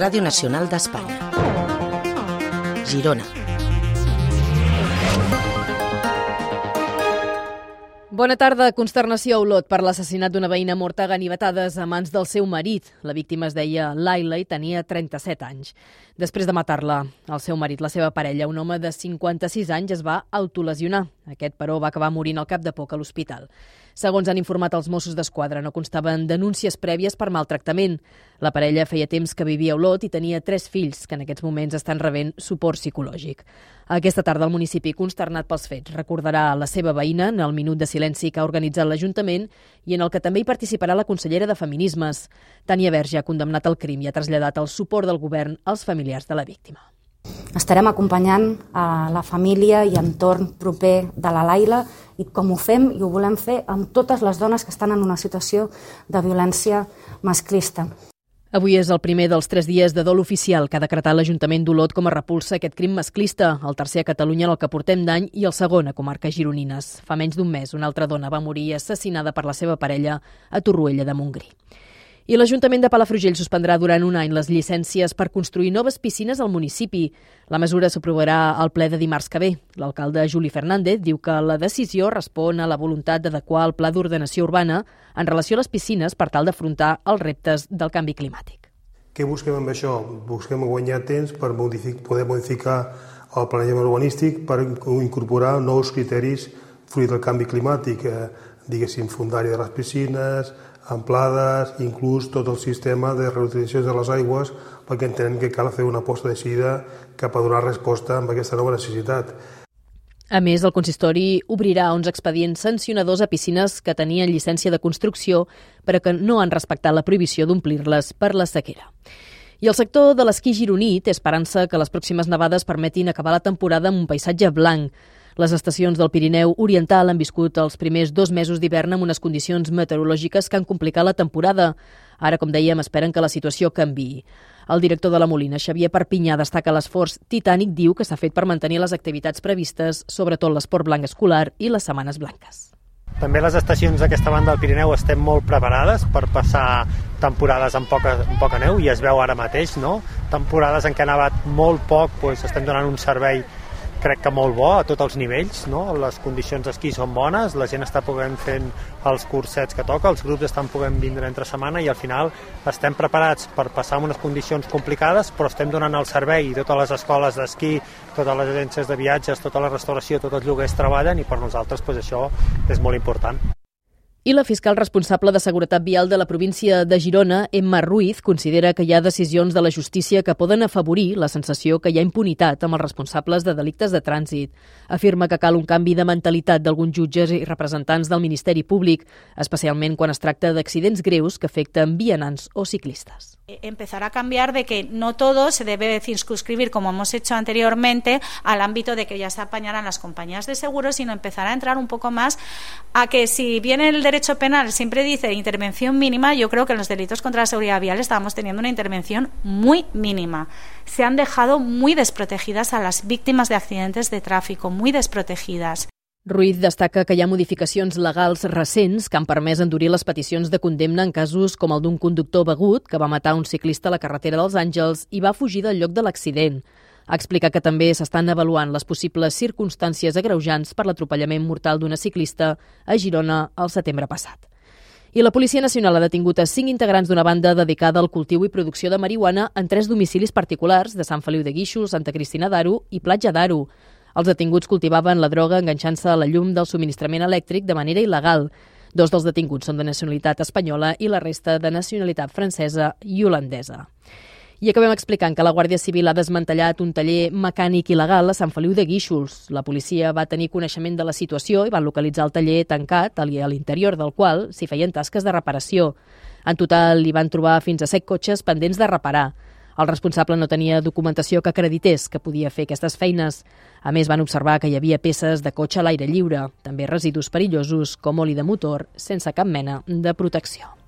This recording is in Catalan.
Radio Nacional d'Espanya. Girona. Bona tarda. Consternació a Olot per l'assassinat d'una veïna morta ganivetades a mans del seu marit. La víctima es deia Laila i tenia 37 anys. Després de matar-la, el seu marit, la seva parella, un home de 56 anys, es va autolesionar. Aquest, però, va acabar morint al cap de poc a l'hospital. Segons han informat els Mossos d'Esquadra, no constaven denúncies prèvies per maltractament. La parella feia temps que vivia a Olot i tenia tres fills, que en aquests moments estan rebent suport psicològic. Aquesta tarda el municipi, consternat pels fets, recordarà la seva veïna en el minut de silenci que ha organitzat l'Ajuntament i en el que també hi participarà la consellera de Feminismes. Tania Verge ha condemnat el crim i ha traslladat el suport del govern als familiars de la víctima. Estarem acompanyant a la família i entorn proper de la Laila i com ho fem i ho volem fer amb totes les dones que estan en una situació de violència masclista. Avui és el primer dels tres dies de dol oficial que ha decretat l'Ajuntament d'Olot com a repulsa aquest crim masclista, el tercer a Catalunya en el que portem d'any i el segon a comarques gironines. Fa menys d'un mes, una altra dona va morir assassinada per la seva parella a Torroella de Montgrí. I l'Ajuntament de Palafrugell suspendrà durant un any les llicències per construir noves piscines al municipi. La mesura s'aprovarà al ple de dimarts que ve. L'alcalde Juli Fernández diu que la decisió respon a la voluntat d'adequar el pla d'ordenació urbana en relació a les piscines per tal d'afrontar els reptes del canvi climàtic. Què busquem amb això? Busquem guanyar temps per modific poder modificar el planejament urbanístic per incorporar nous criteris fruit del canvi climàtic, eh, diguéssim, fundària de les piscines, amplades, inclús tot el sistema de reutilització de les aigües, perquè entenem que cal fer una aposta decidida cap a donar resposta amb aquesta nova necessitat. A més, el consistori obrirà uns expedients sancionadors a piscines que tenien llicència de construcció però que no han respectat la prohibició d'omplir-les per la sequera. I el sector de l'esquí gironí té esperança que les pròximes nevades permetin acabar la temporada amb un paisatge blanc. Les estacions del Pirineu Oriental han viscut els primers dos mesos d'hivern amb unes condicions meteorològiques que han complicat la temporada. Ara, com dèiem, esperen que la situació canvi. El director de la Molina, Xavier Perpinyà, destaca l'esforç titànic, diu que s'ha fet per mantenir les activitats previstes, sobretot l'esport blanc escolar i les setmanes blanques. També les estacions d'aquesta banda del Pirineu estem molt preparades per passar temporades amb poca, amb poca neu i es veu ara mateix, no? Temporades en què ha nevat molt poc, doncs estem donant un servei crec que molt bo a tots els nivells, no? les condicions d'esquí són bones, la gent està podent fent els cursets que toca, els grups estan podent vindre entre setmana i al final estem preparats per passar unes condicions complicades, però estem donant el servei i totes les escoles d'esquí, totes les agències de viatges, tota la restauració, tots els lloguers treballen i per nosaltres pues, això és molt important. I la fiscal responsable de Seguretat Vial de la província de Girona, Emma Ruiz, considera que hi ha decisions de la justícia que poden afavorir la sensació que hi ha impunitat amb els responsables de delictes de trànsit. Afirma que cal un canvi de mentalitat d'alguns jutges i representants del Ministeri Públic, especialment quan es tracta d'accidents greus que afecten vianants o ciclistes. Empezar a cambiar de que no todo se debe circunscribir, como hemos hecho anteriormente, al ámbito de que ya se apañarán las compañías de seguros, sino empezar a entrar un poco más a que si bien el derecho penal siempre dice intervención mínima, yo creo que en los delitos contra la seguridad vial estábamos teniendo una intervención muy mínima. Se han dejado muy desprotegidas a las víctimas de accidentes de tráfico, muy desprotegidas. Ruiz destaca que hi ha modificacions legals recents que han permès endurir les peticions de condemna en casos com el d'un conductor begut que va matar un ciclista a la carretera dels Àngels i va fugir del lloc de l'accident. Ha explicat que també s'estan avaluant les possibles circumstàncies agreujants per l'atropellament mortal d'una ciclista a Girona el setembre passat. I la Policia Nacional ha detingut a cinc integrants d'una banda dedicada al cultiu i producció de marihuana en tres domicilis particulars de Sant Feliu de Guíxols, Santa Cristina d'Aro i Platja d'Aro. Els detinguts cultivaven la droga enganxant-se a la llum del subministrament elèctric de manera il·legal. Dos dels detinguts són de nacionalitat espanyola i la resta de nacionalitat francesa i holandesa. I acabem explicant que la Guàrdia Civil ha desmantellat un taller mecànic il·legal a Sant Feliu de Guíxols. La policia va tenir coneixement de la situació i van localitzar el taller tancat, a l'interior del qual s'hi feien tasques de reparació. En total, hi van trobar fins a set cotxes pendents de reparar. El responsable no tenia documentació que acredités que podia fer aquestes feines. A més, van observar que hi havia peces de cotxe a l'aire lliure, també residus perillosos com oli de motor, sense cap mena de protecció.